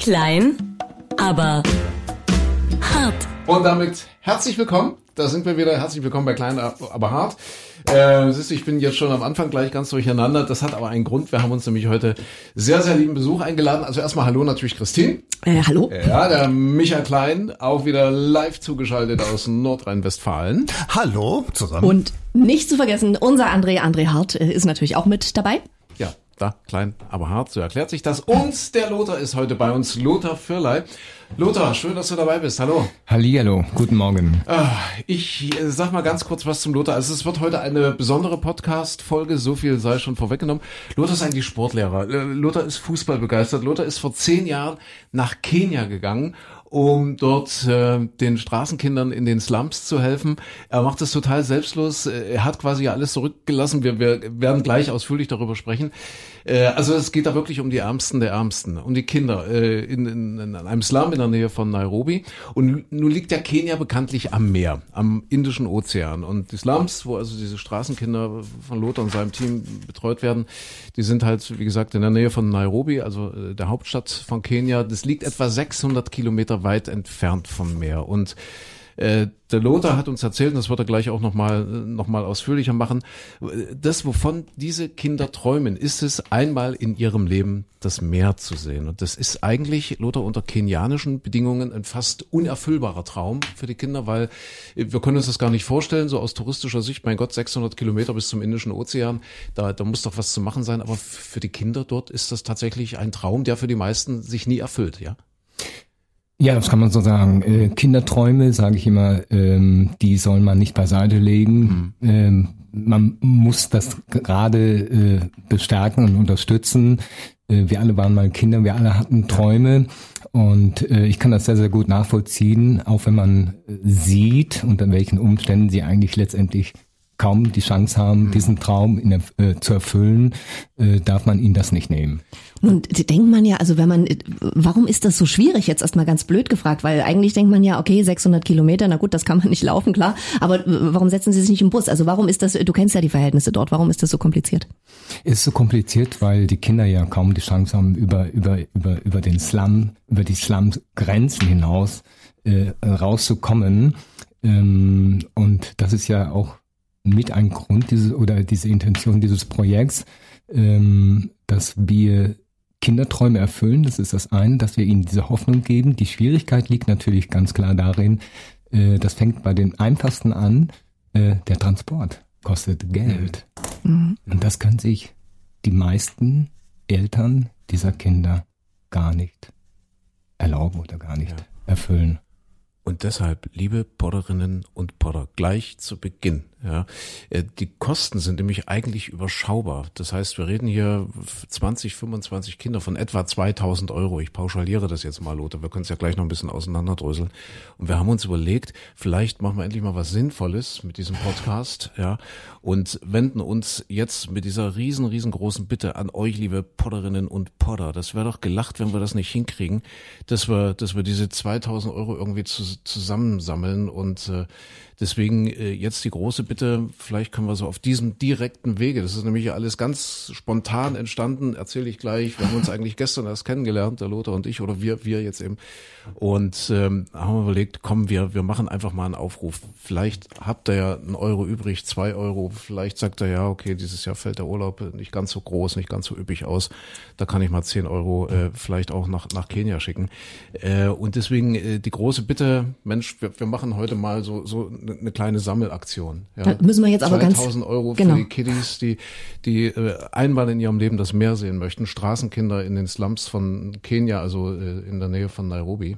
Klein, aber hart. Und damit herzlich willkommen. Da sind wir wieder. Herzlich willkommen bei Klein, aber hart. Äh, siehst du, ich bin jetzt schon am Anfang gleich ganz durcheinander. Das hat aber einen Grund. Wir haben uns nämlich heute sehr, sehr lieben Besuch eingeladen. Also erstmal Hallo natürlich Christine. Äh, hallo. Ja, der Micha Klein, auch wieder live zugeschaltet aus Nordrhein-Westfalen. Hallo zusammen. Und nicht zu vergessen, unser André, André Hart, äh, ist natürlich auch mit dabei. Da, klein, aber hart, so erklärt sich das. Und der Lothar ist heute bei uns, Lothar Fürlei. Lothar, schön, dass du dabei bist. Hallo. Hallihallo, guten Morgen. Ah, Ich äh, sag mal ganz kurz was zum Lothar. Also es wird heute eine besondere Podcast-Folge, so viel sei schon vorweggenommen. Lothar ist eigentlich Sportlehrer. Äh, Lothar ist Fußball begeistert. Lothar ist vor zehn Jahren nach Kenia gegangen um dort äh, den Straßenkindern in den Slums zu helfen. Er macht das total selbstlos. Äh, Er hat quasi alles zurückgelassen. Wir, wir werden gleich ausführlich darüber sprechen. Äh, also es geht da wirklich um die Ärmsten der Ärmsten, um die Kinder äh, in, in, in einem Slum in der Nähe von Nairobi. Und nun liegt ja Kenia bekanntlich am Meer, am Indischen Ozean. Und die Slums, wo also diese Straßenkinder von Lothar und seinem Team betreut werden, die sind halt, wie gesagt, in der Nähe von Nairobi, also äh, der Hauptstadt von Kenia. Das liegt etwa 600 Kilometer weit entfernt vom Meer. Und äh, der Lothar hat uns erzählt, und das wird er gleich auch nochmal noch mal ausführlicher machen, das, wovon diese Kinder träumen, ist es, einmal in ihrem Leben das Meer zu sehen. Und das ist eigentlich, Lothar, unter kenianischen Bedingungen ein fast unerfüllbarer Traum für die Kinder, weil wir können uns das gar nicht vorstellen, so aus touristischer Sicht, mein Gott, 600 Kilometer bis zum Indischen Ozean, da, da muss doch was zu machen sein. Aber für die Kinder dort ist das tatsächlich ein Traum, der für die meisten sich nie erfüllt, ja? Ja, das kann man so sagen. Äh, Kinderträume, sage ich immer, ähm, die soll man nicht beiseite legen. Ähm, man muss das gerade äh, bestärken und unterstützen. Äh, wir alle waren mal Kinder, wir alle hatten Träume. Und äh, ich kann das sehr, sehr gut nachvollziehen, auch wenn man sieht, unter welchen Umständen sie eigentlich letztendlich kaum die Chance haben, diesen Traum in, äh, zu erfüllen, äh, darf man ihnen das nicht nehmen. Nun denkt man ja, also wenn man, warum ist das so schwierig? Jetzt erstmal ganz blöd gefragt, weil eigentlich denkt man ja, okay, 600 Kilometer, na gut, das kann man nicht laufen, klar. Aber äh, warum setzen Sie sich nicht im Bus? Also warum ist das? Du kennst ja die Verhältnisse dort. Warum ist das so kompliziert? ist so kompliziert, weil die Kinder ja kaum die Chance haben, über, über, über, über den Slum, über die Slum-Grenzen hinaus äh, rauszukommen. Ähm, und das ist ja auch mit ein Grund dieses, oder diese Intention dieses Projekts, ähm, dass wir Kinderträume erfüllen. Das ist das eine, dass wir ihnen diese Hoffnung geben. Die Schwierigkeit liegt natürlich ganz klar darin, äh, das fängt bei den einfachsten an, äh, der Transport kostet Geld. Und das können sich die meisten Eltern dieser Kinder gar nicht erlauben oder gar nicht Ja. erfüllen. Und deshalb, liebe Podderinnen und Podder, gleich zu Beginn, ja, äh, die Kosten sind nämlich eigentlich überschaubar. Das heißt, wir reden hier 20, 25 Kinder von etwa 2000 Euro. Ich pauschaliere das jetzt mal, Lothar. Wir können es ja gleich noch ein bisschen auseinanderdröseln. Und wir haben uns überlegt, vielleicht machen wir endlich mal was Sinnvolles mit diesem Podcast, ja, und wenden uns jetzt mit dieser riesen, riesengroßen Bitte an euch, liebe Podderinnen und Podder. Das wäre doch gelacht, wenn wir das nicht hinkriegen, dass wir, dass wir diese 2000 Euro irgendwie zu, zusammensammeln und äh, deswegen äh, jetzt die große Bitte, vielleicht können wir so auf diesem direkten Wege, das ist nämlich alles ganz spontan entstanden, erzähle ich gleich, wir haben uns eigentlich gestern erst kennengelernt, der Lothar und ich, oder wir, wir jetzt eben, und ähm, haben überlegt, komm, wir, wir machen einfach mal einen Aufruf. Vielleicht habt ihr ja einen Euro übrig, zwei Euro, vielleicht sagt er ja, okay, dieses Jahr fällt der Urlaub nicht ganz so groß, nicht ganz so üppig aus, da kann ich mal zehn Euro äh, vielleicht auch nach, nach Kenia schicken. Äh, und deswegen äh, die große Bitte, Mensch, wir, wir machen heute mal so, so eine eine kleine Sammelaktion. Ja. Da müssen wir jetzt aber ganz- 2000 Euro genau. für die Kiddies, die, die äh, einmal in ihrem Leben das Meer sehen möchten. Straßenkinder in den Slums von Kenia, also äh, in der Nähe von Nairobi.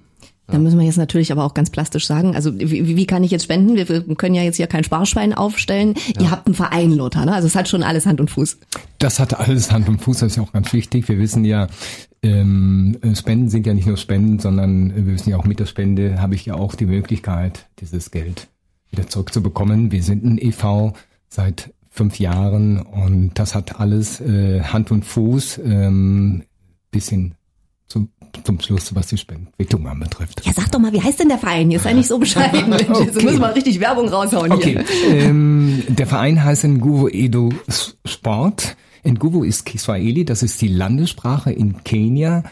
Da müssen wir jetzt natürlich aber auch ganz plastisch sagen, also wie, wie kann ich jetzt spenden? Wir, wir können ja jetzt hier kein Sparschwein aufstellen. Ihr habt einen Verein, Lothar, ne? Also es hat schon alles Hand und Fuß. Das hat alles Hand und Fuß, das ist ja auch ganz wichtig. Wir wissen ja, ähm, Spenden sind ja nicht nur Spenden, sondern wir wissen ja auch mit der Spende habe ich ja auch die Möglichkeit, dieses Geld wieder zurückzubekommen. Wir sind ein EV seit fünf Jahren und das hat alles äh, Hand und Fuß ähm, bis hin zum, zum Schluss, was die Spendenentwicklung anbetrifft. Ja, sag doch mal, wie heißt denn der Verein? Jetzt sei nicht so bescheiden. Mensch. Jetzt Okay. müssen wir richtig Werbung raushauen Okay, hier. ähm, der Verein heißt Nguvu Edo Sport. Nguvu ist Kiswahili, das ist die Landessprache in Kenia.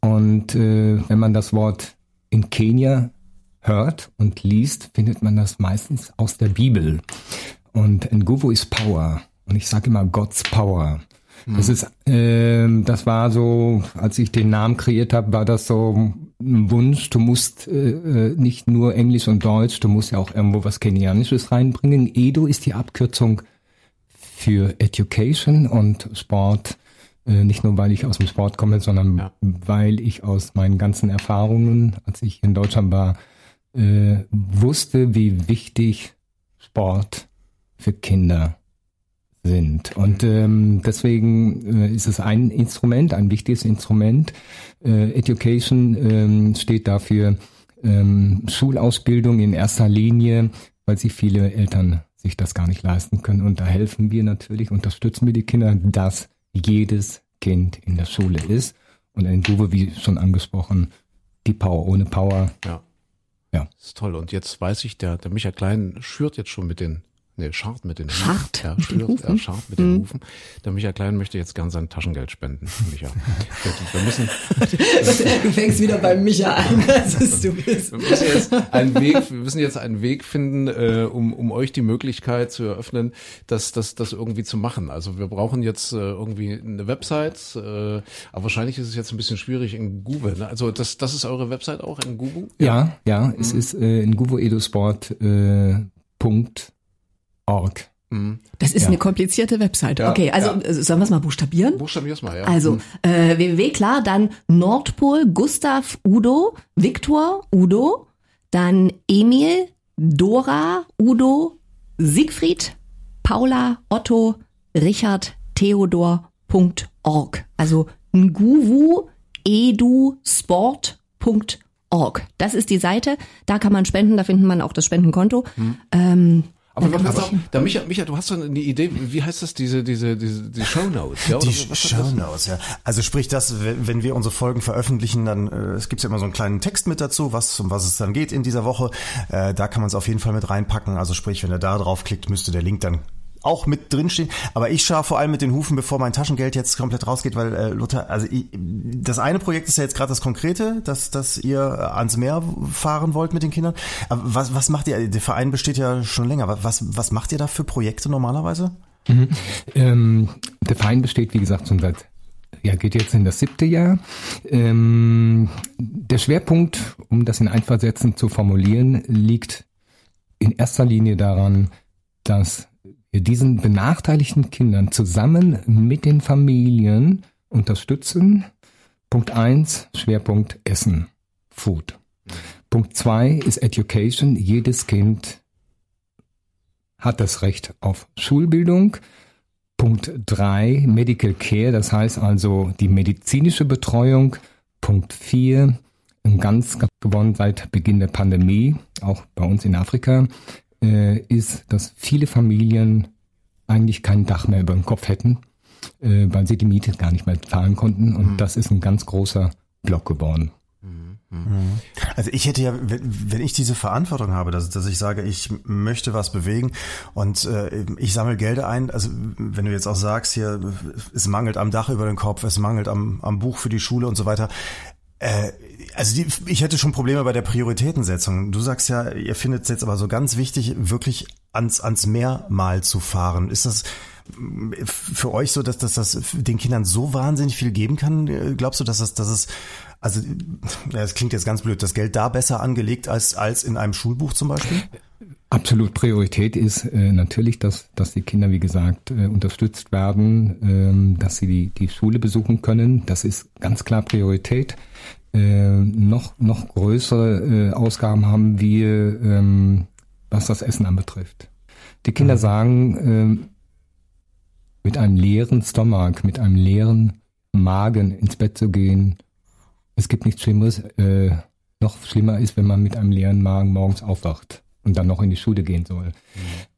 Und äh, wenn man das Wort in Kenia hört und liest, findet man das meistens aus der Bibel. Und Nguvu ist Power. Und ich sage immer God's Power. Das ist, äh, das war so, als ich den Namen kreiert habe, war das so ein Wunsch. Du musst äh, äh, nicht nur Englisch und Deutsch, du musst ja auch irgendwo was Kenianisches reinbringen. Edo ist die Abkürzung für Education und Sport. Äh, nicht nur, weil ich aus dem Sport komme, sondern Ja. weil ich aus meinen ganzen Erfahrungen, als ich in Deutschland war, äh, wusste, wie wichtig Sport für Kinder sind. Und ähm, deswegen äh, ist es ein Instrument, ein wichtiges Instrument. Äh, Education ähm, steht dafür ähm, Schulausbildung in erster Linie, weil sich viele Eltern sich das gar nicht leisten können. Und da helfen wir natürlich, unterstützen wir die Kinder, dass jedes Kind in der Schule ist. Und in Duwe, wie schon angesprochen, die Power. Ohne Power Ja. Ja. Das ist toll. Und jetzt weiß ich, der, der Micha Klein schürt jetzt schon mit den, nee, scharrt mit den Hufen. Scharrt Ja, mit den Hufen? ja, scharrt mit den Hufen. Der Micha Klein möchte jetzt gern sein Taschengeld spenden, Micha. Wir müssen, Du fängst wieder bei Micha an, das ist du bist. wir müssen jetzt einen Weg, wir müssen jetzt einen Weg finden, äh, um, um euch die Möglichkeit zu eröffnen, das, das, das irgendwie zu machen. Also wir brauchen jetzt äh, irgendwie eine Website, äh, aber wahrscheinlich ist es jetzt ein bisschen schwierig in Google. Ne? Also das, das ist eure Website auch in Google? Ja, ja, es ist äh, in guvoedosport äh, Punkt org. Mhm. Das ist Ja. eine komplizierte Webseite. Ja, okay, also ja. äh, sollen wir es mal buchstabieren? Buchstabier's mal, ja. Also äh, www, klar, dann Nordpol, Gustav, Udo, Viktor, Udo, dann Emil, Dora, Udo, Siegfried, Paula, Otto, Richard, Theodor, Punkt org. Also nguvu edu sport Punkt org. Das ist die Seite, da kann man spenden, da findet man auch das Spendenkonto. Ähm, Aber pass auf, sich- da Micha, Micha, du hast doch eine Idee, wie heißt das, diese, diese, diese, die Show Notes, ja? oder Die Show? Notes, ja. Also sprich, das, wenn wenn wir unsere Folgen veröffentlichen, dann äh, es gibt ja immer so einen kleinen Text mit dazu, was um was es dann geht in dieser Woche. Äh, da kann man es auf jeden Fall mit reinpacken. Also sprich, wenn er da draufklickt, müsste der Link dann auch mit drinstehen. Aber ich schaue vor allem mit den Hufen, bevor mein Taschengeld jetzt komplett rausgeht, weil äh, Luther, also ich, das eine Projekt ist ja jetzt gerade das Konkrete, dass, dass ihr äh, ans Meer fahren wollt mit den Kindern. Aber was, was macht ihr? Der Verein besteht ja schon länger. Was, was macht ihr da für Projekte normalerweise? Ähm, der Verein besteht, wie gesagt, schon seit, ja, geht jetzt in das siebte Jahr. Ähm, der Schwerpunkt, um das in ein, zu formulieren, liegt in erster Linie daran, dass diesen benachteiligten Kindern zusammen mit den Familien unterstützen. Punkt eins Schwerpunkt Essen, Food. Punkt zwei ist Education. Jedes Kind hat das Recht auf Schulbildung. Punkt drei Medical Care, das heißt also die medizinische Betreuung. Punkt vier ganz, ganz gewonnen seit Beginn der Pandemie, auch bei uns in Afrika, äh, ist, dass viele Familien eigentlich kein Dach mehr über dem Kopf hätten, äh, weil sie die Miete gar nicht mehr zahlen konnten. Und das ist ein ganz großer Block geworden. Also ich hätte ja, wenn wenn ich diese Verantwortung habe, dass, dass ich sage, ich möchte was bewegen und äh, ich sammle Gelder ein, also wenn du jetzt auch sagst, hier, es mangelt am Dach über den Kopf, es mangelt am, am Buch für die Schule und so weiter. Äh, also die, ich hätte schon Probleme bei der Prioritätensetzung. Du sagst ja, ihr findet es jetzt aber so ganz wichtig, wirklich ans, ans Meer mal zu fahren. Ist das für euch so, dass, dass das den Kindern so wahnsinnig viel geben kann? Glaubst du, dass das, dass es, also, ja, es klingt jetzt ganz blöd, das Geld da besser angelegt als, als in einem Schulbuch zum Beispiel? Absolut Priorität ist äh, natürlich, dass, dass die Kinder, wie gesagt, äh, unterstützt werden, ähm, dass sie die, die Schule besuchen können. Das ist ganz klar Priorität. Äh, noch, noch größere äh, Ausgaben haben wir, ähm, was das Essen anbetrifft. Die Kinder sagen, ähm, mit einem leeren Stomach, mit einem leeren Magen ins Bett zu gehen, es gibt nichts Schlimmeres. Äh, noch schlimmer ist, wenn man mit einem leeren Magen morgens aufwacht und dann noch in die Schule gehen soll.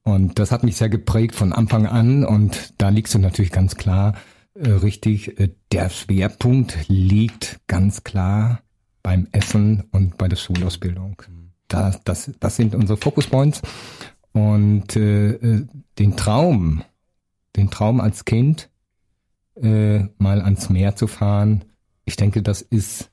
Und das hat mich sehr geprägt von Anfang an und da liegst du natürlich ganz klar äh, richtig. Äh, der Schwerpunkt liegt ganz klar beim Essen und bei der Schulausbildung. Das, das, das sind unsere Focus Points. Und äh, äh, den Traum, den Traum als Kind, äh, mal ans Meer zu fahren, ich denke, das ist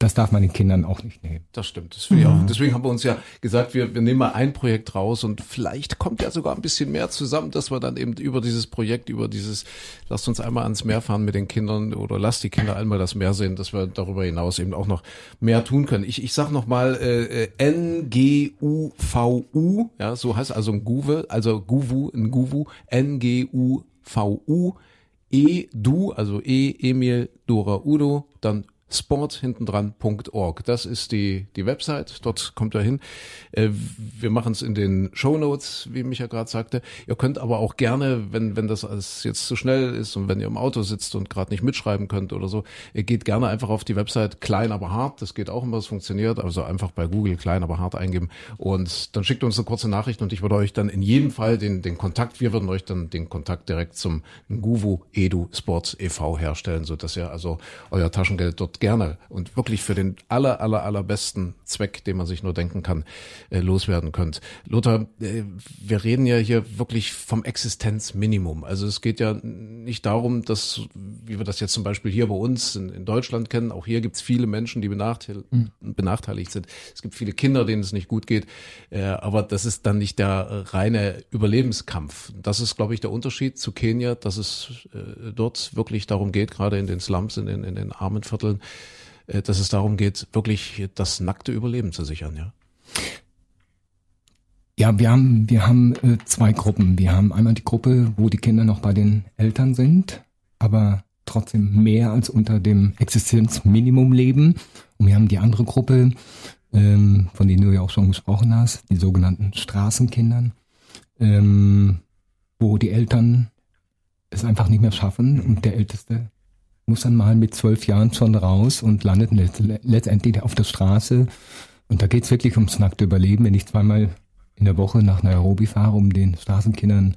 das darf man den Kindern auch nicht nehmen. Das stimmt. Das ich auch. Deswegen haben wir uns ja gesagt, wir, wir nehmen mal ein Projekt raus und vielleicht kommt ja sogar ein bisschen mehr zusammen, dass wir dann eben über dieses Projekt, über dieses, lasst uns einmal ans Meer fahren mit den Kindern oder lasst die Kinder einmal das Meer sehen, dass wir darüber hinaus eben auch noch mehr tun können. Ich, ich sag nochmal äh, N-G-U-V-U, ja, so heißt also ein Guve, also Guvu, ein Guvu, N-G-U-V-U, E-Du, also E, Emil, Dora, Udo, dann sport hintendran.org. Das ist die, die Website. Dort kommt er hin. Äh, wir machen es in den Show Notes, wie Micha gerade sagte. Ihr könnt aber auch gerne, wenn, wenn das alles jetzt zu schnell ist und wenn ihr im Auto sitzt und gerade nicht mitschreiben könnt oder so, ihr geht gerne einfach auf die Website klein aber hart. Das geht auch immer, es funktioniert. Also einfach bei Google klein aber hart eingeben und dann schickt uns eine kurze Nachricht und ich würde euch dann in jedem Fall den, den Kontakt, wir würden euch dann den Kontakt direkt zum Nguvu Edu Sports e.V. herstellen, so dass ihr also euer Taschengeld dort gerne und wirklich für den aller, aller, allerbesten Zweck, den man sich nur denken kann, äh, loswerden könnt. Lothar, äh, wir reden ja hier wirklich vom Existenzminimum. Also es geht ja nicht darum, dass, wie wir das jetzt zum Beispiel hier bei uns in, in Deutschland kennen, auch hier gibt es viele Menschen, die benachteil mhm. benachteiligt sind. Es gibt viele Kinder, denen es nicht gut geht, äh, aber das ist dann nicht der reine Überlebenskampf. Das ist, glaube ich, der Unterschied zu Kenia, dass es dort wirklich darum geht, gerade in den Slums, in den, in den armen Vierteln, dass es darum geht, wirklich das nackte Überleben zu sichern, ja? Ja, wir haben, wir haben äh, zwei Gruppen. Wir haben einmal die Gruppe, wo die Kinder noch bei den Eltern sind, aber trotzdem mehr als unter dem Existenzminimum leben. Und wir haben die andere Gruppe, ähm, von denen du ja auch schon gesprochen hast, die sogenannten Straßenkindern, ähm, wo die Eltern es einfach nicht mehr schaffen und der Älteste muss dann mal mit zwölf Jahren schon raus und landet letztendlich auf der Straße. Und da geht's wirklich ums nackte Überleben. Wenn ich zweimal in der Woche nach Nairobi fahre, um den Straßenkindern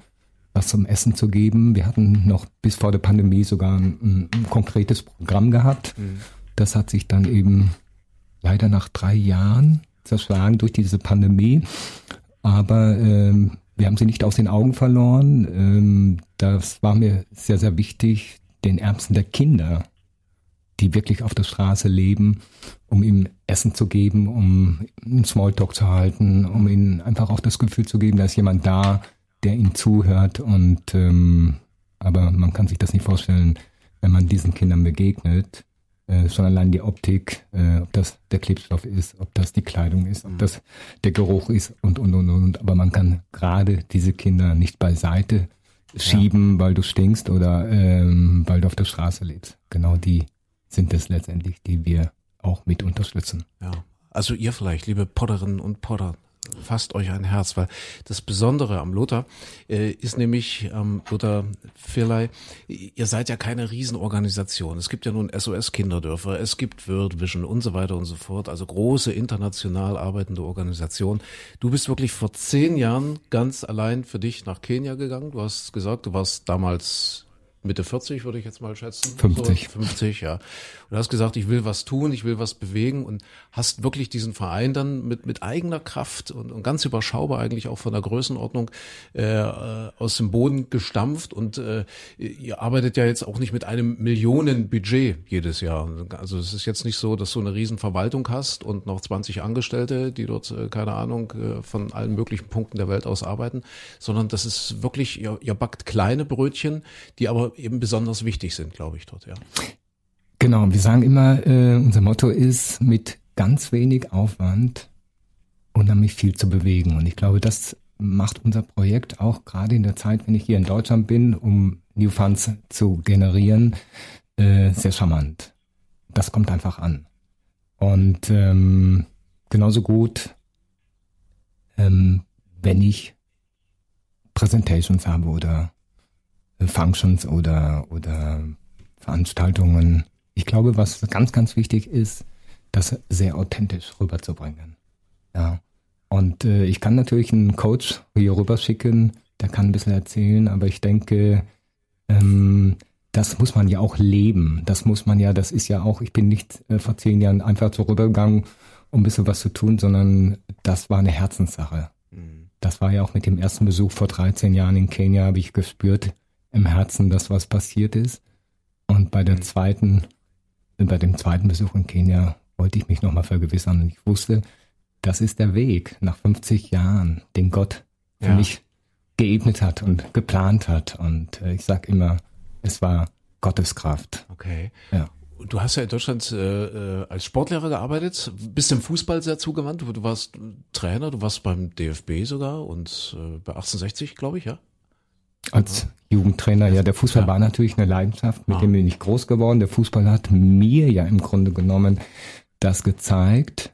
was zum Essen zu geben. Wir hatten noch bis vor der Pandemie sogar ein, ein konkretes Programm gehabt. Mhm. Das hat sich dann eben leider nach drei Jahren zerschlagen durch diese Pandemie. Aber ähm, wir haben sie nicht aus den Augen verloren. Ähm, das war mir sehr, sehr wichtig, den Ärmsten der Kinder, die wirklich auf der Straße leben, um ihm Essen zu geben, um einen Smalltalk zu halten, um ihnen einfach auch das Gefühl zu geben, da ist jemand da, der ihnen zuhört und ähm, aber man kann sich das nicht vorstellen, wenn man diesen Kindern begegnet, äh, schon allein die Optik, äh, ob das der Klebstoff ist, ob das die Kleidung ist, ob mhm. das der Geruch ist und und und und. Aber man kann gerade diese Kinder nicht beiseite schieben, ja. weil du stinkst oder ähm, weil du auf der Straße lebst. Genau die sind es letztendlich, die wir auch mit unterstützen. Ja. Also ihr vielleicht, liebe Potterinnen und Potter, fasst euch ein Herz, weil das Besondere am Lothar äh, ist nämlich, ähm, Lothar Firlei, ihr seid ja keine Riesenorganisation. Es gibt ja nun SOS Kinderdörfer, es gibt World Vision und so weiter und so fort, also große international arbeitende Organisationen. Du bist wirklich vor zehn Jahren ganz allein für dich nach Kenia gegangen. Du hast gesagt, du warst damals Mitte 40, würde ich jetzt mal schätzen. 50. So, 50, ja. Und du hast gesagt, ich will was tun, ich will was bewegen und hast wirklich diesen Verein dann mit, mit eigener Kraft und, und ganz überschaubar eigentlich auch von der Größenordnung äh, aus dem Boden gestampft. Und äh, ihr arbeitet ja jetzt auch nicht mit einem Millionenbudget jedes Jahr. Also es ist jetzt nicht so, dass du eine riesen Verwaltung hast und noch 20 Angestellte, die dort, äh, keine Ahnung, äh, von allen möglichen Punkten der Welt aus arbeiten, sondern das ist wirklich, ihr, ihr backt kleine Brötchen, die aber eben besonders wichtig sind, glaube ich, dort, ja. Genau, wir sagen immer, äh, unser Motto ist, mit ganz wenig Aufwand unheimlich viel zu bewegen. Und ich glaube, das macht unser Projekt auch gerade in der Zeit, wenn ich hier in Deutschland bin, um New Funds zu generieren, äh, sehr charmant. Das kommt einfach an. Und ähm, genauso gut, ähm, wenn ich Präsentations habe oder Functions oder, oder Veranstaltungen. Ich glaube, was ganz, ganz wichtig ist, das sehr authentisch rüberzubringen. Ja. Und äh, ich kann natürlich einen Coach hier rüber schicken, der kann ein bisschen erzählen, aber ich denke, ähm, das muss man ja auch leben. Das muss man ja, das ist ja auch, ich bin nicht äh, vor zehn Jahren einfach so rübergegangen, um ein bisschen was zu tun, sondern das war eine Herzenssache. Mhm. Das war ja auch mit dem ersten Besuch vor 13 Jahren in Kenia, habe ich gespürt, im Herzen, dass was passiert ist. Und bei der mhm. zweiten, bei dem zweiten Besuch in Kenia wollte ich mich nochmal vergewissern. Und ich wusste, das ist der Weg nach 50 Jahren, den Gott für Ja. mich geebnet hat und geplant hat. Und äh, ich sag immer, es war Gottes Kraft. Okay. Ja. Du hast ja in Deutschland äh, äh, als Sportlehrer gearbeitet, bist dem Fußball sehr zugewandt. Du, du warst Trainer, du warst beim DFB sogar und äh, bei 1860, glaube ich, ja? Als Jugendtrainer, ja, der Fußball Ja. war natürlich eine Leidenschaft, mit Ah. dem bin ich groß geworden. Der Fußball hat mir ja im Grunde genommen das gezeigt,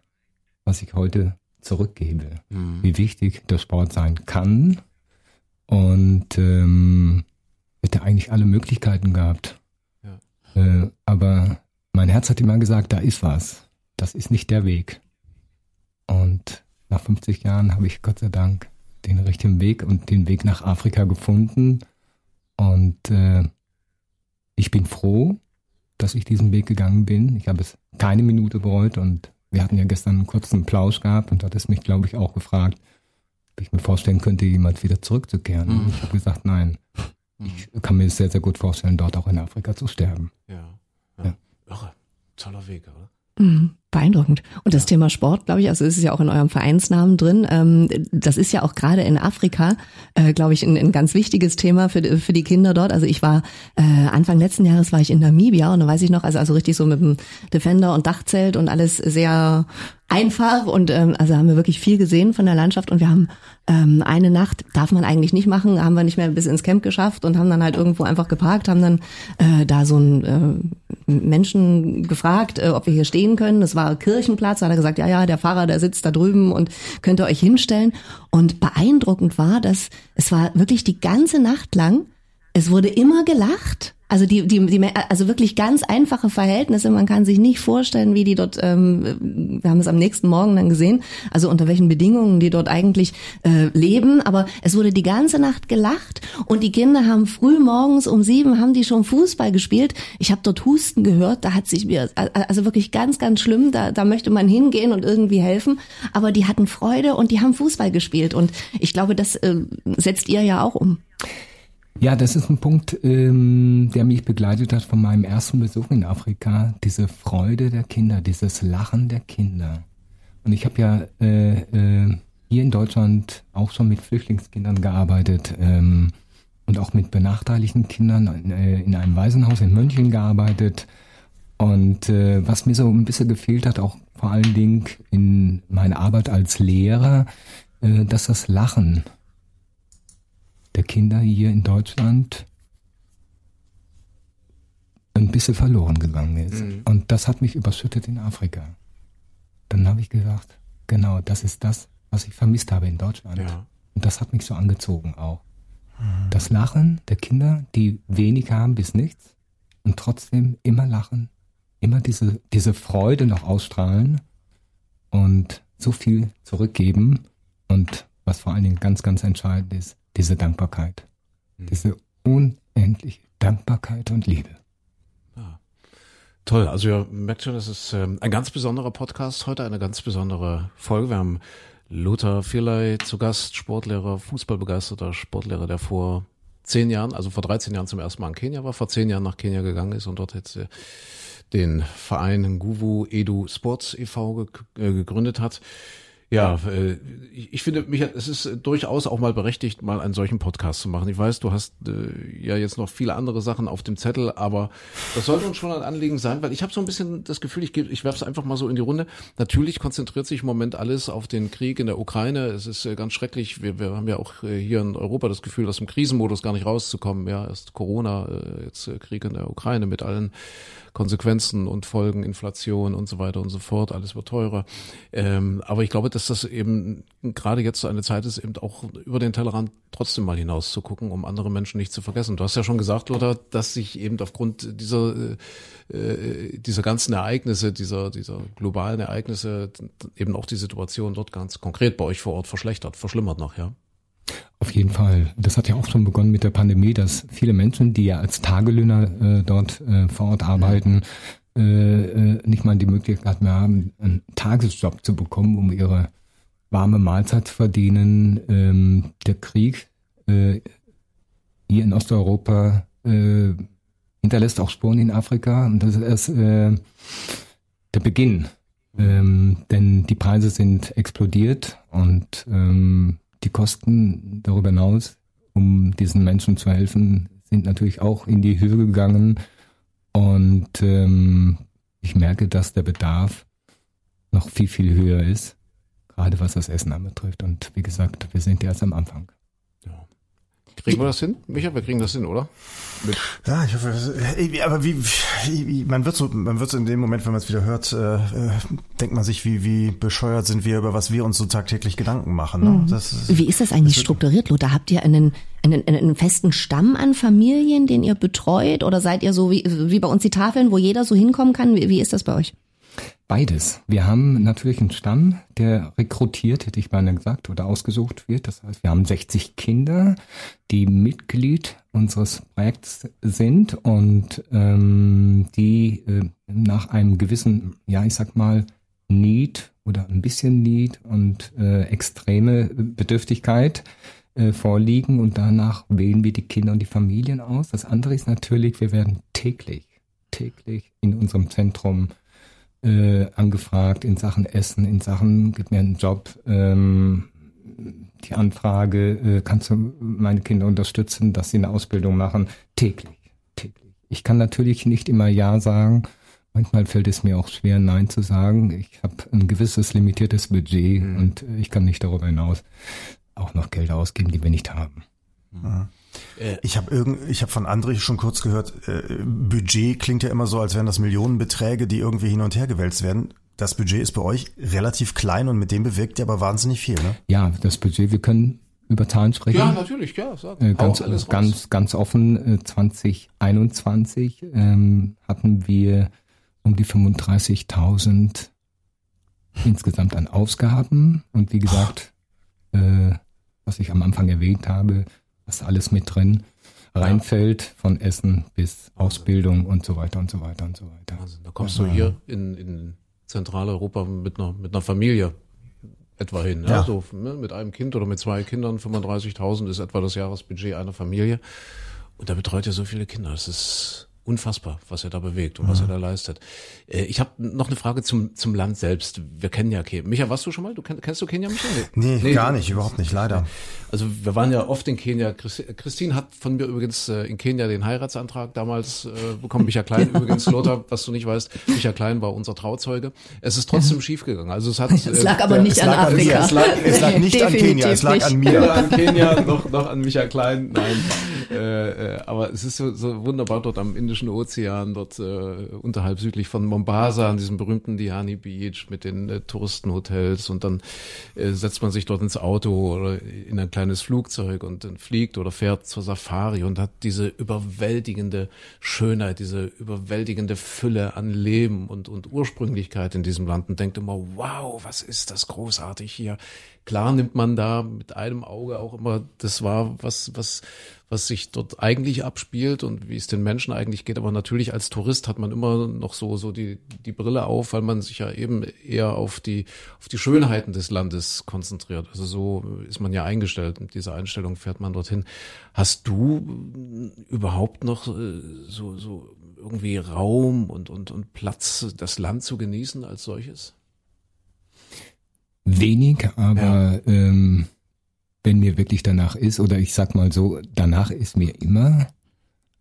was ich heute zurückgebe. Mhm. Wie wichtig der Sport sein kann. Und ähm, hätte eigentlich alle Möglichkeiten gehabt. Äh, aber mein Herz hat immer gesagt, da ist was. Das ist nicht der Weg. Und nach 50 Jahren habe ich Gott sei Dank den richtigen Weg und den Weg nach Afrika gefunden. Und äh, ich bin froh, dass ich diesen Weg gegangen bin. Ich habe es keine Minute bereut und wir hatten ja gestern einen kurzen Plausch gehabt und hat es mich, glaube ich, auch gefragt, ob ich mir vorstellen könnte, jemand wieder zurückzukehren. Und ich habe gesagt, nein. Ich kann mir sehr, sehr gut vorstellen, dort auch in Afrika zu sterben. Ja. ja. Ja. Irre. Toller Weg, oder? Mhm, Beeindruckend. Und das Thema Sport, glaube ich, also es ist ja auch in eurem Vereinsnamen drin. Ähm, das ist ja auch gerade in Afrika, äh, glaube ich, ein, ein ganz wichtiges Thema für, die- für die Kinder dort. Also ich war äh, Anfang letzten Jahres war ich in Namibia und da weiß ich noch, also also richtig so mit dem Defender und Dachzelt und alles sehr einfach und ähm, also haben wir wirklich viel gesehen von der Landschaft und wir haben ähm, eine Nacht darf man eigentlich nicht machen, haben wir nicht mehr bis ins Camp geschafft und haben dann halt irgendwo einfach geparkt, haben dann äh, da so einen äh, Menschen gefragt, äh, ob wir hier stehen können. Das war Kirchenplatz, da hat er gesagt, ja, ja, der Fahrer, der sitzt da drüben und könnt ihr euch hinstellen. Und beeindruckend war, dass es war wirklich die ganze Nacht lang, es wurde immer gelacht. Also die, die, die, also wirklich ganz einfache Verhältnisse. Man kann sich nicht vorstellen, wie die dort. Ähm, wir haben es am nächsten Morgen dann gesehen. Also unter welchen Bedingungen die dort eigentlich äh, leben. Aber es wurde die ganze Nacht gelacht und die Kinder haben früh morgens um sieben haben die schon Fußball gespielt. Ich habe dort Husten gehört. Da hat sich mir also wirklich ganz, ganz schlimm. Da, da möchte man hingehen und irgendwie helfen. Aber die hatten Freude und die haben Fußball gespielt. Und ich glaube, das äh, setzt ihr ja auch um. Ja, das ist ein Punkt, ähm, der mich begleitet hat von meinem ersten Besuch in Afrika. Diese Freude der Kinder, dieses Lachen der Kinder. Und ich habe ja äh, äh, hier in Deutschland auch schon mit Flüchtlingskindern gearbeitet ähm, und auch mit benachteiligten Kindern äh, in einem Waisenhaus in München gearbeitet. Und äh, was mir so ein bisschen gefehlt hat, auch vor allen Dingen in meiner Arbeit als Lehrer, äh, dass das Lachen der Kinder hier in Deutschland ein bisschen verloren gegangen ist. Und das hat mich überschüttet in Afrika. Dann habe ich gesagt, genau, das ist das, was ich vermisst habe in Deutschland. Ja. Und das hat mich so angezogen auch. Das Lachen der Kinder, die wenig haben bis nichts und trotzdem immer lachen, immer diese, diese Freude noch ausstrahlen und so viel zurückgeben und was vor allen Dingen ganz, ganz entscheidend ist, diese Dankbarkeit. Diese unendliche Dankbarkeit und Liebe. Toll, also ihr merkt schon, das ist ähm, ein ganz besonderer Podcast heute, eine ganz besondere Folge. Wir haben Lothar Vierlei zu Gast, Sportlehrer, Fußballbegeisterter Sportlehrer, der vor zehn Jahren, also vor 13 Jahren zum ersten Mal in Kenia war, vor zehn Jahren nach Kenia gegangen ist und dort jetzt äh, den Verein Nguvu Edu Sports e.V. äh, gegründet hat. Ja, äh, ich ich finde, Michael, es ist äh, durchaus auch mal berechtigt, mal einen solchen Podcast zu machen. Ich weiß, du hast äh, ja jetzt noch viele andere Sachen auf dem Zettel, aber das sollte uns schon ein Anliegen sein, weil ich habe so ein bisschen das Gefühl, ich, ich werfe es einfach mal so in die Runde. Natürlich konzentriert sich im Moment alles auf den Krieg in der Ukraine. Es ist äh, ganz schrecklich. Wir, wir haben ja auch äh, hier in Europa das Gefühl, aus dem Krisenmodus gar nicht rauszukommen. Ja, erst Corona, äh, jetzt Krieg in der Ukraine mit allen Konsequenzen und Folgen, Inflation und so weiter und so fort. Alles wird teurer. Ähm, aber ich glaube, dass das eben gerade jetzt so eine Zeit ist, eben auch über den Tellerrand trotzdem mal hinaus zu gucken, um andere Menschen nicht zu vergessen. Du hast ja schon gesagt, Lothar, dass sich eben aufgrund dieser, äh, dieser ganzen Ereignisse, dieser, dieser globalen Ereignisse eben auch die Situation dort ganz konkret bei euch vor Ort verschlechtert, verschlimmert noch, ja? Auf jeden Fall. Das hat ja auch schon begonnen mit der Pandemie, dass viele Menschen, die ja als Tagelöhner äh, dort äh, vor Ort arbeiten, äh, äh, nicht mal die Möglichkeit mehr haben, einen Tagesjob zu bekommen, um ihre warme Mahlzeit zu verdienen. Ähm, der Krieg äh, hier in Osteuropa äh, hinterlässt auch Spuren in Afrika und das ist erst äh, der Beginn Ähm, denn die Preise sind explodiert und ähm, die Kosten darüber hinaus, um diesen Menschen zu helfen, sind natürlich auch in die Höhe gegangen. Und ähm, ich merke, dass der Bedarf noch viel, viel höher ist, gerade was das Essen anbetrifft. Und wie gesagt, wir sind erst am Anfang. Kriegen wir das hin? Micha, wir kriegen das hin, oder? Mit ja, ich hoffe, aber wie, wie, man wird so, man wird so in dem Moment, wenn man es wieder hört, äh, äh, denkt man sich, wie, wie bescheuert sind wir, über was wir uns so tagtäglich Gedanken machen. Ne? Mhm. Das, wie ist das eigentlich strukturiert, Lothar? Habt ihr einen, einen, einen festen Stamm an Familien, den ihr betreut? Oder seid ihr so wie, wie bei uns die Tafeln, wo jeder so hinkommen kann? Wie, wie ist das bei euch? Beides. Wir haben natürlich einen Stamm, der rekrutiert, hätte ich beinahe gesagt, oder ausgesucht wird. Das heißt, wir haben 60 Kinder, die Mitglied unseres Projekts sind und ähm, die äh, nach einem gewissen, ja, ich sag mal, Need oder ein bisschen Need und äh, extreme Bedürftigkeit äh, vorliegen und danach wählen wir die Kinder und die Familien aus. Das andere ist natürlich, wir werden täglich, täglich in unserem Zentrum äh, angefragt in Sachen Essen, in Sachen, gib mir einen Job, ähm, die Anfrage, äh, kannst du meine Kinder unterstützen, dass sie eine Ausbildung machen? Täglich, täglich. Ich kann natürlich nicht immer Ja sagen. Manchmal fällt es mir auch schwer, Nein zu sagen. Ich habe ein gewisses limitiertes Budget mhm. und ich kann nicht darüber hinaus auch noch Gelder ausgeben, die wir nicht haben. Mhm. Äh, ich habe irgend, ich habe von André schon kurz gehört, äh, Budget klingt ja immer so, als wären das Millionenbeträge, die irgendwie hin und her gewälzt werden. Das Budget ist bei euch relativ klein und mit dem bewirkt ihr aber wahnsinnig viel, ne? Ja, das Budget, wir können über Zahlen sprechen. Ja, natürlich, ja. Sag, äh, ganz, ganz, ganz offen, äh, 2021 ähm, hatten wir um die 35.000 insgesamt an Ausgaben und wie gesagt, äh, was ich am Anfang erwähnt habe, was alles mit drin reinfällt, von Essen bis Ausbildung und so weiter und so weiter und so weiter. Also, da kommst du hier in, in Zentraleuropa mit einer, mit einer Familie etwa hin. Ja. So, ne, mit einem Kind oder mit zwei Kindern, 35.000 ist etwa das Jahresbudget einer Familie. Und da betreut ihr so viele Kinder. Das ist unfassbar, was er da bewegt und mhm. was er da leistet. Äh, ich habe noch eine Frage zum, zum Land selbst. Wir kennen ja Kenia. Micha, warst du schon mal? Du kennst, kennst du Kenia, Micha? Nee, nee, nee gar nicht, überhaupt nicht, leider. Also wir waren ja oft in Kenia. Christine hat von mir übrigens äh, in Kenia den Heiratsantrag damals äh, bekommen. Micha Klein übrigens, Lothar, was du nicht weißt, Micha Klein war unser Trauzeuge. Es ist trotzdem schiefgegangen. Also es hat. Es lag aber nicht an Afrika. Es lag, es lag nicht an Kenia, es lag an mir. Weder an Kenia noch, noch an Micha Klein. Nein. Äh, äh, aber es ist so, so wunderbar dort am Indischen Ozean, dort äh, unterhalb südlich von Mombasa, an diesem berühmten Diani Beach mit den äh, Touristenhotels und dann äh, setzt man sich dort ins Auto oder in ein kleines Flugzeug und dann fliegt oder fährt zur Safari und hat diese überwältigende Schönheit, diese überwältigende Fülle an Leben und, und Ursprünglichkeit in diesem Land und denkt immer, wow, was ist das großartig hier. Klar nimmt man da mit einem Auge auch immer das wahr, was, was, was sich dort eigentlich abspielt und wie es den Menschen eigentlich geht. Aber natürlich als Tourist hat man immer noch so, so die, die Brille auf, weil man sich ja eben eher auf die, auf die Schönheiten des Landes konzentriert. Also so ist man ja eingestellt. Mit dieser Einstellung fährt man dorthin. Hast du überhaupt noch äh, so, so irgendwie Raum und, und, und Platz, das Land zu genießen als solches? Wenig, aber ja. ähm, wenn mir wirklich danach ist, oder ich sag mal so, danach ist mir immer,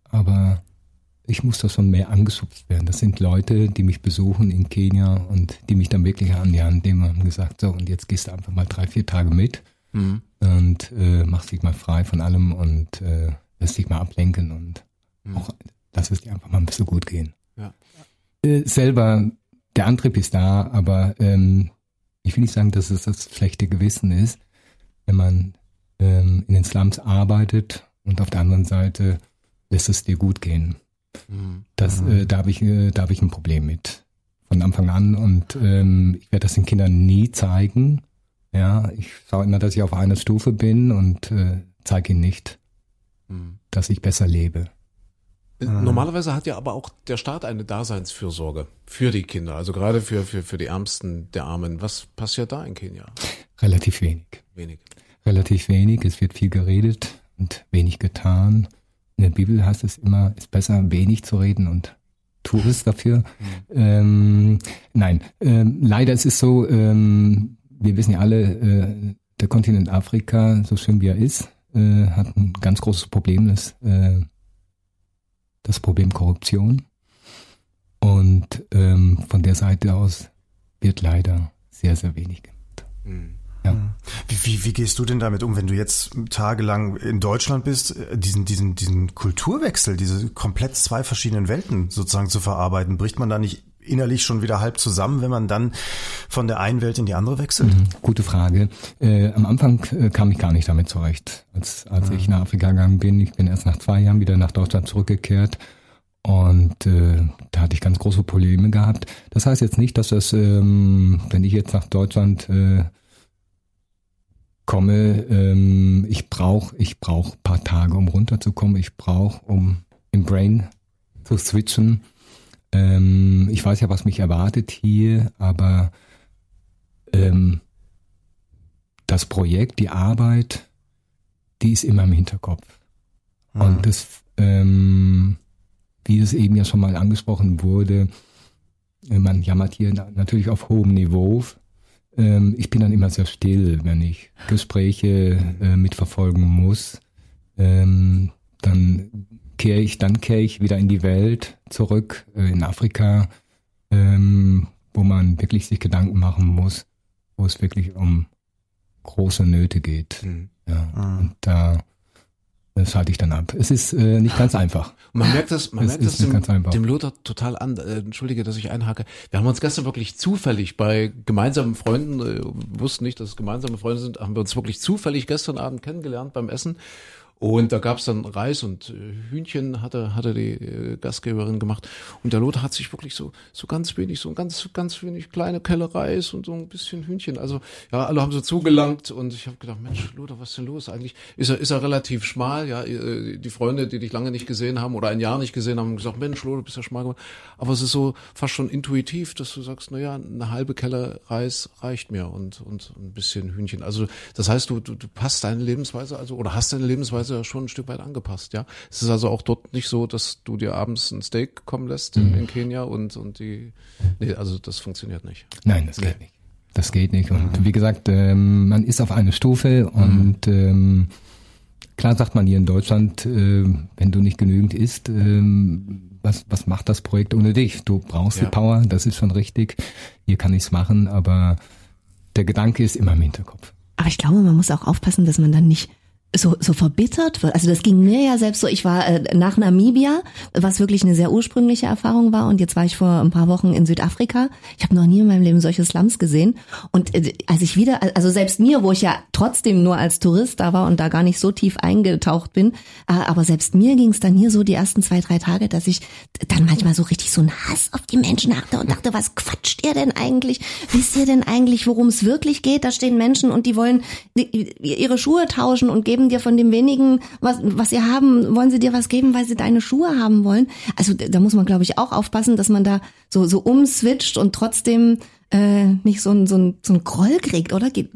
aber ich muss da schon mehr angesupft werden. Das sind Leute, die mich besuchen in Kenia und die mich dann wirklich an die Hand nehmen und gesagt, so, und jetzt gehst du einfach mal drei, vier Tage mit mhm. und äh, machst dich mal frei von allem und äh, lässt dich mal ablenken und mhm. auch lass es dir einfach mal ein bisschen gut gehen. Ja. Äh, selber, der Antrieb ist da, aber ähm, ich will nicht sagen, dass es das schlechte Gewissen ist, wenn man ähm, in den Slums arbeitet und auf der anderen Seite lässt es dir gut gehen. Mhm. Das, äh, da habe ich, äh, da habe ich ein Problem mit von Anfang an und ähm, ich werde das den Kindern nie zeigen. Ja, ich schaue immer, dass ich auf einer Stufe bin und äh, zeige ihnen nicht, mhm. dass ich besser lebe. Äh, normalerweise hat ja aber auch der Staat eine Daseinsfürsorge für die Kinder, also gerade für, für, für die Ärmsten der Armen. Was passiert da in Kenia? Relativ wenig. Wenig. Relativ wenig. Es wird viel geredet und wenig getan. In der Bibel heißt es immer, es ist besser, wenig zu reden und Tourist dafür. Ähm, nein, ähm, leider ist es so, ähm, wir wissen ja alle, äh, der Kontinent Afrika, so schön wie er ist, äh, hat ein ganz großes Problem, das, äh, das Problem Korruption. Und ähm, von der Seite aus wird leider sehr, sehr wenig gemacht. Mhm. Ja. Wie, wie, wie gehst du denn damit um, wenn du jetzt tagelang in Deutschland bist, äh, diesen, diesen, diesen Kulturwechsel, diese komplett zwei verschiedenen Welten sozusagen zu verarbeiten? Bricht man da nicht innerlich schon wieder halb zusammen, wenn man dann von der einen Welt in die andere wechselt? Mhm, gute Frage. Äh, am Anfang äh, kam ich gar nicht damit zurecht, als, als ich nach Afrika gegangen bin. Ich bin erst nach zwei Jahren wieder nach Deutschland zurückgekehrt. Und äh, da hatte ich ganz große Probleme gehabt. Das heißt jetzt nicht, dass das, ähm, wenn ich jetzt nach Deutschland äh, komme, ähm, ich brauche ich brauch paar Tage, um runterzukommen. Ich brauche, um im Brain zu switchen. Ähm, ich weiß ja, was mich erwartet hier, aber ähm, das Projekt, die Arbeit, die ist immer im Hinterkopf. Mhm. Und das, ähm, wie es eben ja schon mal angesprochen wurde, äh, man jammert hier na- natürlich auf hohem Niveau. Ähm, ich bin dann immer sehr still, wenn ich Gespräche äh, mitverfolgen muss. Ähm, dann kehre ich, dann kehre ich wieder in die Welt zurück, äh, in Afrika, ähm, wo man wirklich sich Gedanken machen muss, wo es wirklich um große Nöte geht. Mhm. Ja, und da das schalte ich dann ab. Es ist äh, nicht ganz einfach. Und man merkt das, man Es merkt ist das nicht dem, ganz einfach. dem Lothar total an. Äh, entschuldige, dass ich einhake. Wir haben uns gestern wirklich zufällig bei gemeinsamen Freunden, äh, wussten nicht, dass es gemeinsame Freunde sind, haben wir uns wirklich zufällig gestern Abend kennengelernt beim Essen. Und da gab's dann Reis und äh, Hühnchen hatte hatte die äh, Gastgeberin gemacht. Und der Lothar hat sich wirklich so so ganz wenig so ganz ganz wenig kleine Kelle Reis und so ein bisschen Hühnchen. Also ja alle haben so zugelangt und ich habe gedacht Mensch Lothar was ist denn los? Eigentlich ist er ist er relativ schmal ja. Äh, die Freunde die dich lange nicht gesehen haben oder ein Jahr nicht gesehen haben haben gesagt Mensch Lothar bist ja schmal geworden. Aber es ist so fast schon intuitiv dass du sagst na ja eine halbe Kelle Reis reicht mir und und ein bisschen Hühnchen. Also das heißt du du, du passt deine Lebensweise also oder hast deine Lebensweise ja schon ein Stück weit angepasst, ja. Es ist also auch dort nicht so, dass du dir abends ein Steak kommen lässt in, in Kenia und, und die, nee, also das funktioniert nicht. Nein, das geht nicht. Das geht nicht. Und wie gesagt, ähm, man ist auf eine Stufe und ähm, klar sagt man hier in Deutschland, äh, wenn du nicht genügend isst, ähm, was, was macht das Projekt ohne dich? Du brauchst Ja. die Power, das ist schon richtig. Hier kann ich's machen, aber der Gedanke ist immer im Hinterkopf. Aber ich glaube, man muss auch aufpassen, dass man dann nicht so, so verbittert wird. Also das ging mir ja selbst so. Ich war äh, nach Namibia, was wirklich eine sehr ursprüngliche Erfahrung war. Und jetzt war ich vor ein paar Wochen in Südafrika. Ich habe noch nie in meinem Leben solche Slums gesehen. Und äh, als ich wieder, also selbst mir, wo ich ja trotzdem nur als Tourist da war und da gar nicht so tief eingetaucht bin, äh, aber selbst mir ging es dann hier so die ersten zwei, drei Tage, dass ich dann manchmal so richtig so einen Hass auf die Menschen hatte und dachte, was quatscht ihr denn eigentlich? Wisst ihr denn eigentlich, worum es wirklich geht? Da stehen Menschen und die wollen ihre Schuhe tauschen und geben dir von dem wenigen, was, was sie haben, wollen sie dir was geben, weil sie deine Schuhe haben wollen. Also da muss man, glaube ich, auch aufpassen, dass man da so, so umswitcht und trotzdem äh, nicht so ein, so ein, so ein Groll kriegt, oder? Geht,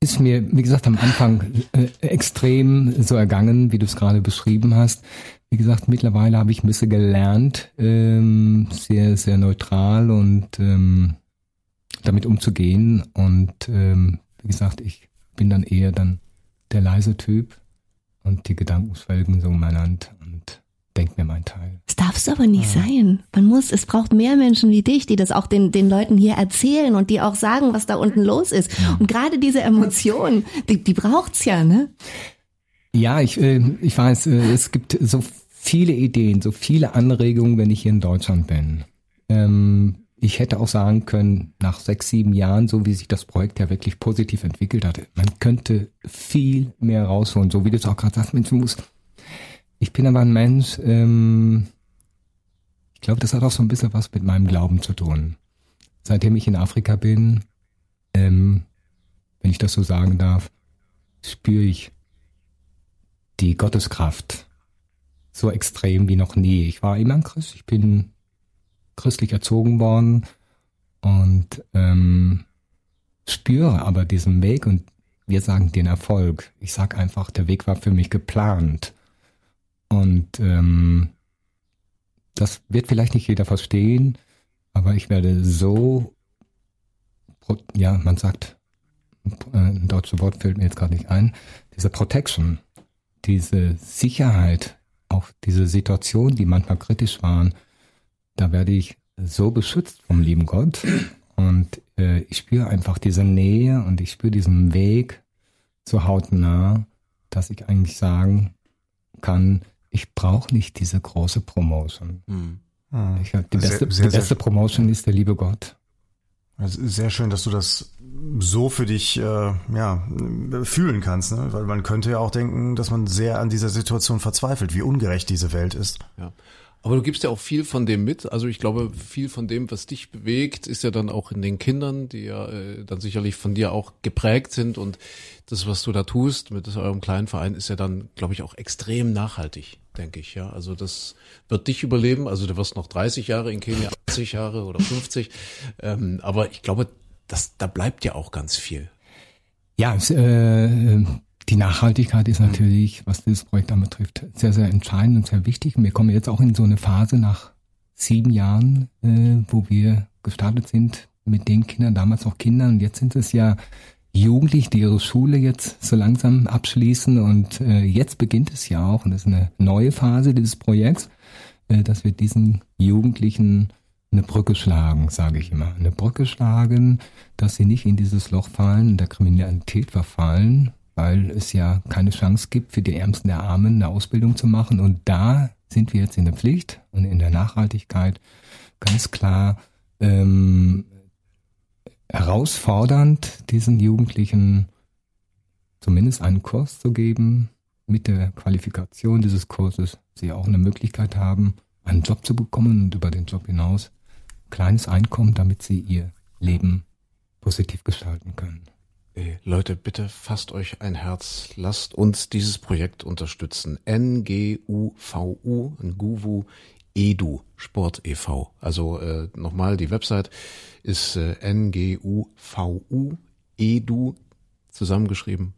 Ist mir, wie gesagt, am Anfang äh, extrem so ergangen, wie du es gerade beschrieben hast. Wie gesagt, mittlerweile habe ich ein bisschen gelernt, ähm, sehr, sehr neutral und ähm, damit umzugehen. Und ähm, wie gesagt, ich bin dann eher dann der leise Typ und die Gedanken schwelgen so um mein Land und denk mir mein Teil. Das darf's aber nicht sein. Man muss, es braucht mehr Menschen wie dich, die das auch den, den Leuten hier erzählen und die auch sagen, was da unten los ist. Und gerade diese Emotionen, die, die braucht's ja, ne? Ja, ich, äh, ich weiß, äh, es gibt so viele Ideen, so viele Anregungen, wenn ich hier in Deutschland bin. Ähm, ich hätte auch sagen können, nach sechs, sieben Jahren, so wie sich das Projekt ja wirklich positiv entwickelt hat, man könnte viel mehr rausholen, so wie du es auch gerade sagst, Mensch, du musst. Ich bin aber ein Mensch, ähm, ich glaube, das hat auch so ein bisschen was mit meinem Glauben zu tun. Seitdem ich in Afrika bin, ähm, wenn ich das so sagen darf, spüre ich die Gotteskraft so extrem wie noch nie. Ich war immer ein Christ, ich bin christlich erzogen worden und ähm, spüre aber diesen Weg und wir sagen den Erfolg. Ich sag einfach, der Weg war für mich geplant. Und ähm, das wird vielleicht nicht jeder verstehen, aber ich werde so, ja, man sagt, äh, ein deutsches Wort fällt mir jetzt gerade nicht ein, diese Protection, diese Sicherheit, auch diese Situation, die manchmal kritisch waren, da werde ich so beschützt vom lieben Gott und äh, ich spüre einfach diese Nähe und ich spüre diesen Weg zur Haut nah, dass ich eigentlich sagen kann, ich brauche nicht diese große Promotion. Mhm. Ich, die beste, sehr, sehr, die beste Promotion ist der liebe Gott. Also sehr schön, dass du das so für dich äh, ja, fühlen kannst, ne? weil man könnte ja auch denken, dass man sehr an dieser Situation verzweifelt, wie ungerecht diese Welt ist. Ja. Aber du gibst ja auch viel von dem mit. Also ich glaube, viel von dem, was dich bewegt, ist ja dann auch in den Kindern, die ja äh, dann sicherlich von dir auch geprägt sind. Und das, was du da tust mit eurem kleinen Verein, ist ja dann, glaube ich, auch extrem nachhaltig, denke ich. Ja, also das wird dich überleben. Also du wirst noch 30 Jahre in Kenia, 80 Jahre oder 50. Ähm, aber ich glaube, das, da bleibt ja auch ganz viel. Ja, äh, die Nachhaltigkeit ist natürlich, was dieses Projekt anbetrifft, sehr, sehr entscheidend und sehr wichtig. Und wir kommen jetzt auch in so eine Phase nach sieben Jahren, äh, wo wir gestartet sind mit den Kindern, damals auch Kindern. Und jetzt sind es ja Jugendliche, die ihre Schule jetzt so langsam abschließen. Und äh, jetzt beginnt es ja auch, und das ist eine neue Phase dieses Projekts, äh, dass wir diesen Jugendlichen eine Brücke schlagen, sage ich immer. Eine Brücke schlagen, dass sie nicht in dieses Loch fallen, der Kriminalität verfallen, weil es ja keine Chance gibt, für die Ärmsten der Armen eine Ausbildung zu machen. Und da sind wir jetzt in der Pflicht und in der Nachhaltigkeit ganz klar ähm, herausfordernd, diesen Jugendlichen zumindest einen Kurs zu geben, mit der Qualifikation dieses Kurses sie auch eine Möglichkeit haben, einen Job zu bekommen und über den Job hinaus kleines Einkommen, damit sie ihr Leben positiv gestalten können. Leute, bitte fasst euch ein Herz, lasst uns dieses Projekt unterstützen. NGUVU, NGUVU Edu Sport e.V. Also äh, nochmal, die Website ist äh, NGUVU Edu zusammengeschrieben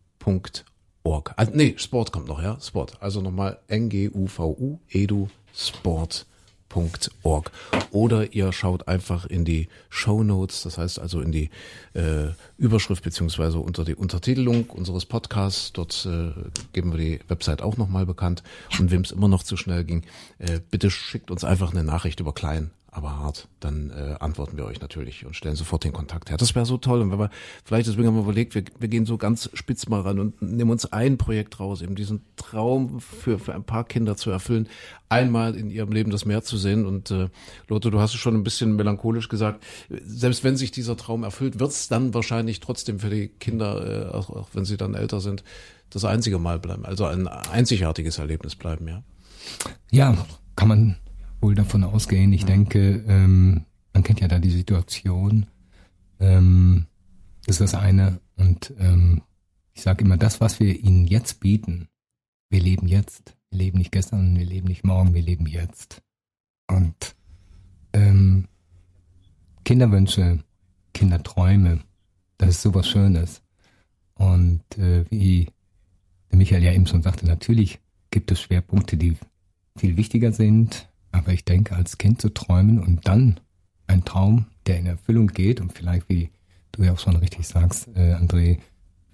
.org. Ah, nee, Sport kommt noch, ja, Sport. Also nochmal NGUVU Edu Sport www.ccc.org oder ihr schaut einfach in die Show Notes, das heißt also in die äh, Überschrift beziehungsweise unter die Untertitelung unseres Podcasts. Dort äh, geben wir die Website auch nochmal bekannt. Und wem es immer noch zu schnell ging, äh, bitte schickt uns einfach eine Nachricht über Klein aber hart, dann äh, antworten wir euch natürlich und stellen sofort den Kontakt her. Das wäre so toll. Und wenn wir, vielleicht deswegen haben wir überlegt, wir, wir gehen so ganz spitz mal ran und nehmen uns ein Projekt raus, eben diesen Traum für, für ein paar Kinder zu erfüllen, einmal in ihrem Leben das Meer zu sehen. Und äh, Lotte, du hast es schon ein bisschen melancholisch gesagt, selbst wenn sich dieser Traum erfüllt, wird es dann wahrscheinlich trotzdem für die Kinder, äh, auch, auch wenn sie dann älter sind, das einzige Mal bleiben. Also ein einzigartiges Erlebnis bleiben, ja. Ja, kann man wohl davon ausgehen. Ich denke, ähm, man kennt ja da die Situation. Ähm, das ist das eine. Und ähm, ich sage immer, das, was wir ihnen jetzt bieten, wir leben jetzt. Wir leben nicht gestern, wir leben nicht morgen, wir leben jetzt. Und ähm, Kinderwünsche, Kinderträume, das ist sowas Schönes. Und äh, wie der Michael ja eben schon sagte, natürlich gibt es Schwerpunkte, die viel wichtiger sind, aber ich denke, als Kind zu träumen und dann ein Traum, der in Erfüllung geht und vielleicht, wie du ja auch schon richtig sagst, äh, André,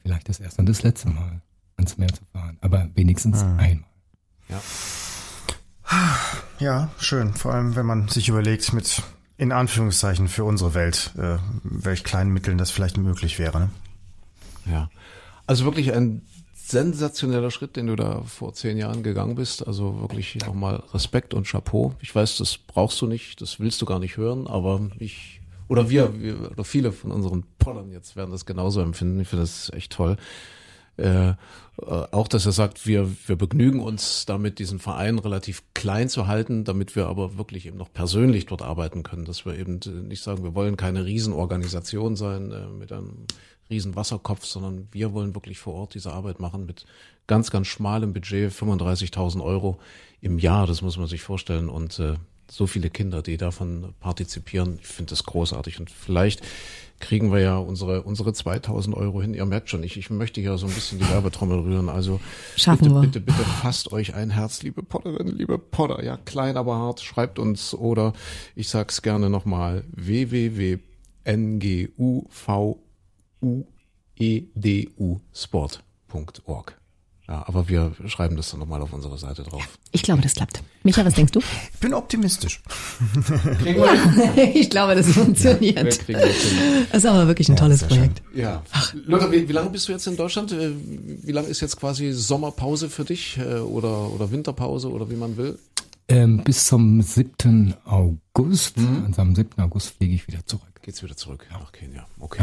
vielleicht das erste und das letzte Mal ans Meer zu fahren. Aber wenigstens hm. einmal. Ja. Ja, schön. Vor allem, wenn man sich überlegt, mit in Anführungszeichen für unsere Welt, äh, welch kleinen Mitteln das vielleicht möglich wäre. Ne? Ja. Also wirklich ein sensationeller Schritt, den du da vor zehn Jahren gegangen bist. Also wirklich nochmal Respekt und Chapeau. Ich weiß, das brauchst du nicht, das willst du gar nicht hören, aber ich oder wir, wir oder viele von unseren Pollern jetzt werden das genauso empfinden. Ich finde das echt toll. Äh, äh, auch, dass er sagt, wir, wir begnügen uns damit, diesen Verein relativ klein zu halten, damit wir aber wirklich eben noch persönlich dort arbeiten können, dass wir eben nicht sagen, wir wollen keine Riesenorganisation sein äh, mit einem riesen Wasserkopf, sondern wir wollen wirklich vor Ort diese Arbeit machen mit ganz, ganz schmalem Budget, 35.000 Euro im Jahr, das muss man sich vorstellen und äh, so viele Kinder, die davon partizipieren, ich finde das großartig und vielleicht kriegen wir ja unsere, unsere 2000 Euro hin. Ihr merkt schon, ich, ich möchte hier so ein bisschen die Werbetrommel rühren. Also Schaffen bitte, wir. bitte, bitte fasst euch ein Herz, liebe Potterinnen, liebe Potter. Ja, klein, aber hart. Schreibt uns oder ich sag's gerne nochmal www.nguvuedU-sport.org. Ja, aber wir schreiben das dann nochmal auf unsere Seite drauf. Ich glaube, das klappt. Micha, was denkst du? Ich bin optimistisch. Hin? ich glaube, das funktioniert. kriegen das ist aber wirklich ein tolles sehr Projekt. Ja. Lothar, wie, wie lange bist du jetzt in Deutschland? Äh, Wie lange ist jetzt quasi Sommerpause für dich äh, oder, oder Winterpause oder wie man will? Ähm, bis zum 7. August. Also am 7. August fliege ich wieder zurück. Geht's wieder zurück nach Kenia. Okay.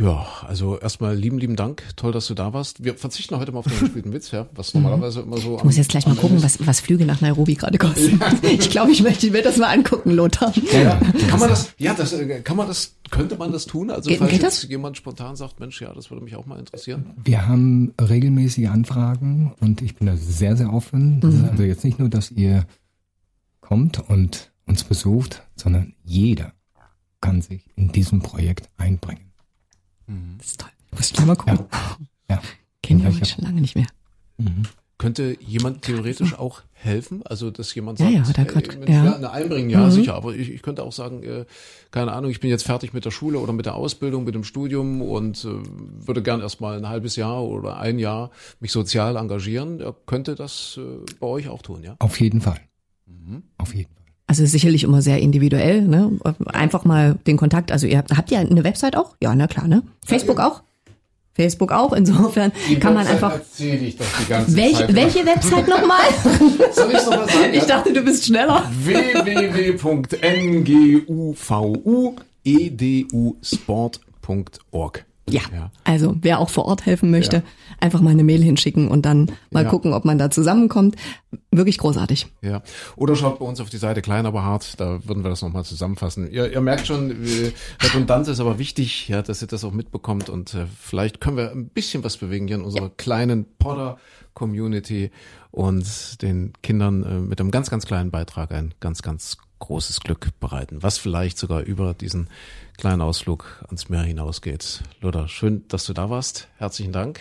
Ja, also erstmal lieben, lieben Dank. Toll, dass du da warst. Wir verzichten heute mal auf den gespielten Witz, ja, was normalerweise immer so. Ich muss jetzt gleich mal gucken, was, was Flüge nach Nairobi gerade kosten. Ich glaube, ich möchte mir das mal angucken, Lothar. Ja, kann man das, ja, das, äh, kann man das, könnte man das tun? Also, Geht- falls geht jetzt das? jemand spontan sagt, Mensch, ja, das würde mich auch mal interessieren. Wir haben regelmäßige Anfragen und ich bin da sehr, sehr offen. Ist also jetzt nicht nur, dass ihr kommt und uns besucht, sondern jeder kann sich in diesem Projekt einbringen. Das ist toll. Muss ich gleich mal gucken. Ja. Kennen wir Ja, ich uns schon lange nicht mehr. Könnte jemand theoretisch auch helfen? Also, dass jemand Ja, sagt, ja, da hey, könnt- Mensch, ja. ja, eine einbringen, ja, Mhm. sicher. Aber ich, ich könnte auch sagen, äh, keine Ahnung, ich bin jetzt fertig mit der Schule oder mit der Ausbildung, mit dem Studium und äh, würde gern erstmal ein halbes Jahr oder ein Jahr mich sozial engagieren. Er könnte das äh, bei euch auch tun, ja? Auf jeden Fall. Auf jeden Fall. Also sicherlich immer sehr individuell, ne? Einfach mal den Kontakt. Also ihr habt, habt ihr eine Website auch? Ja, na klar, ne? Facebook auch? Facebook auch. Insofern kann man einfach. Ich doch die ganze Welche, welche Website nochmal? Soll ich nochmal sagen? Ich dachte, du bist schneller. www.nguvuedsport.org. Ja. Ja. Also wer auch vor Ort helfen möchte, Ja. einfach mal eine Mail hinschicken und dann mal Ja. gucken, ob man da zusammenkommt. Wirklich großartig. Ja. Oder schaut bei uns auf die Seite klein aber hart, da würden wir das nochmal zusammenfassen. Ihr, ihr merkt schon, Redundanz ist aber wichtig, ja, dass ihr das auch mitbekommt und äh, vielleicht können wir ein bisschen was bewegen hier in unserer kleinen Podder-Community und den Kindern äh, mit einem ganz, ganz kleinen Beitrag ein ganz, ganz großes Glück bereiten, was vielleicht sogar über diesen kleinen Ausflug ans Meer hinausgeht. Lothar, schön, dass du da warst. Herzlichen Dank.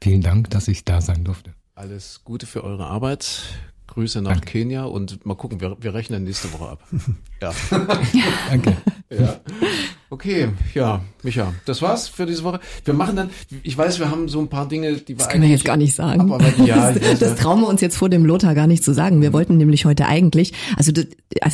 Vielen Dank, dass ich da sein durfte. Alles Gute für eure Arbeit. Grüße nach Kenia und mal gucken, wir, wir rechnen nächste Woche ab. ja. Danke. ja. Okay, ja, Micha, das war's für diese Woche. Wir machen dann, ich weiß, wir haben so ein paar Dinge, die wir Das können wir jetzt gar nicht sagen. abarbeiten. Ja, weiß, das, das trauen wir uns jetzt vor dem Lothar gar nicht zu sagen. Wir wollten nämlich heute eigentlich, also, das-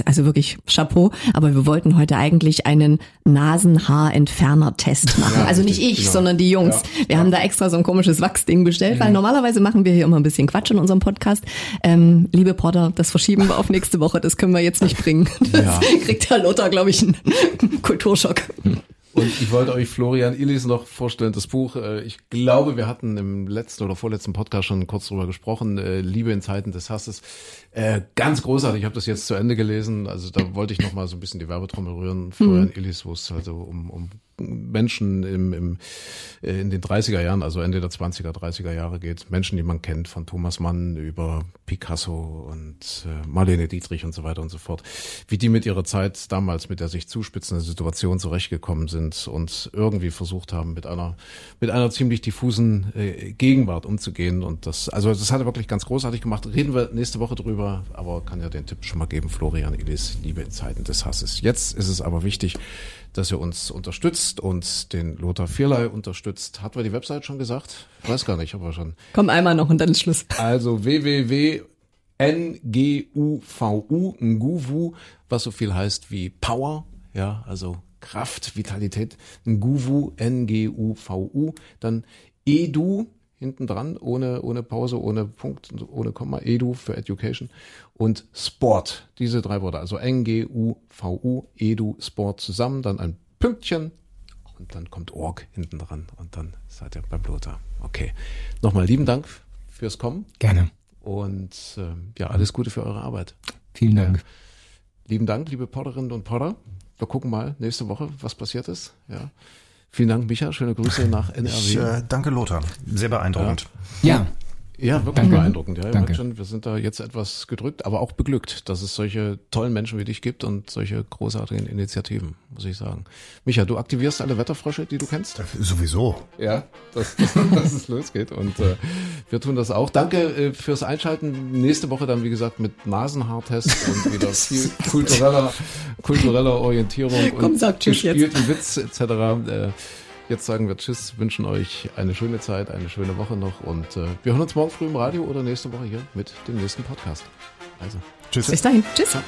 also wirklich Chapeau, aber wir wollten heute eigentlich einen Nasenhaarentferner-Test machen. Ja, also nicht ich, genau. sondern die Jungs. Ja, wir haben da extra so ein komisches Wachsding bestellt, Mhm. weil normalerweise machen wir hier immer ein bisschen Quatsch in unserem Podcast. Ähm, liebe Potter, das verschieben wir auf nächste Woche. Das können wir jetzt nicht bringen. Das Ja. kriegt der Lothar, glaube ich, einen Kulturschock. Und ich wollte euch Florian Illis noch vorstellen, das Buch. äh, Ich glaube, wir hatten im letzten oder vorletzten Podcast schon kurz drüber gesprochen. äh, Liebe in Zeiten des Hasses. Äh, Ganz großartig. Ich habe das jetzt zu Ende gelesen. Also da wollte ich noch mal so ein bisschen die Werbetrommel rühren. Florian Illis, wo es also um, um Menschen im, im, äh, in den 30er Jahren, also Ende der 20er, 30er Jahre geht. Menschen, die man kennt, von Thomas Mann über Picasso und äh, Marlene Dietrich und so weiter und so fort. Wie die mit ihrer Zeit damals mit der sich zuspitzenden Situation zurechtgekommen sind und irgendwie versucht haben, mit einer, mit einer ziemlich diffusen äh, Gegenwart umzugehen. Und das, also das hat er wirklich ganz großartig gemacht. Reden wir nächste Woche drüber, aber kann ja den Tipp schon mal geben. Florian Illis, Liebe in Zeiten des Hasses. Jetzt ist es aber wichtig, dass ihr uns unterstützt und den Lothar Vierlei unterstützt. Hat wir die Website schon gesagt? Ich weiß gar nicht, aber schon. Komm einmal noch und dann ist Schluss. Also www.nguvu, nguvu, was so viel heißt wie Power, ja, also Kraft, Vitalität, nguvu, N-G-U-V-U, dann edu, hinten dran, ohne, ohne Pause, ohne Punkt, ohne Komma, edu für Education und Sport, diese drei Worte, also N-G-U-V-U, edu, Sport zusammen, dann ein Pünktchen und dann kommt org hinten dran und dann seid ihr beim Lothar. Okay, nochmal lieben Dank fürs Kommen. Gerne. Und ähm, ja, alles Gute für eure Arbeit. Vielen Dank. Lieben Dank, liebe Potterinnen und Potter. Wir gucken mal nächste Woche, was passiert ist. Ja. Vielen Dank, Micha. Schöne Grüße nach NRW. Ich äh, danke Lothar. Sehr beeindruckend. Ja, Ja, wirklich Danke. beeindruckend. Ja, Danke. schon, wir sind da jetzt etwas gedrückt, aber auch beglückt, dass es solche tollen Menschen wie dich gibt und solche großartigen Initiativen, muss ich sagen. Micha, du aktivierst alle Wetterfrösche, die du kennst? Sowieso. Ja, dass, dass es losgeht. Und äh, wir tun das auch. Danke äh, fürs Einschalten. Nächste Woche dann, wie gesagt, mit Nasenhaartest und wieder viel kultureller, kultureller Orientierung Komm, und sag Tschüss jetzt. Witz etc. Äh, jetzt sagen wir Tschüss, wünschen euch eine schöne Zeit, eine schöne Woche noch und äh, wir hören uns morgen früh im Radio oder nächste Woche hier mit dem nächsten Podcast. Also. Tschüss. Bis dahin. Tschüss. Ciao.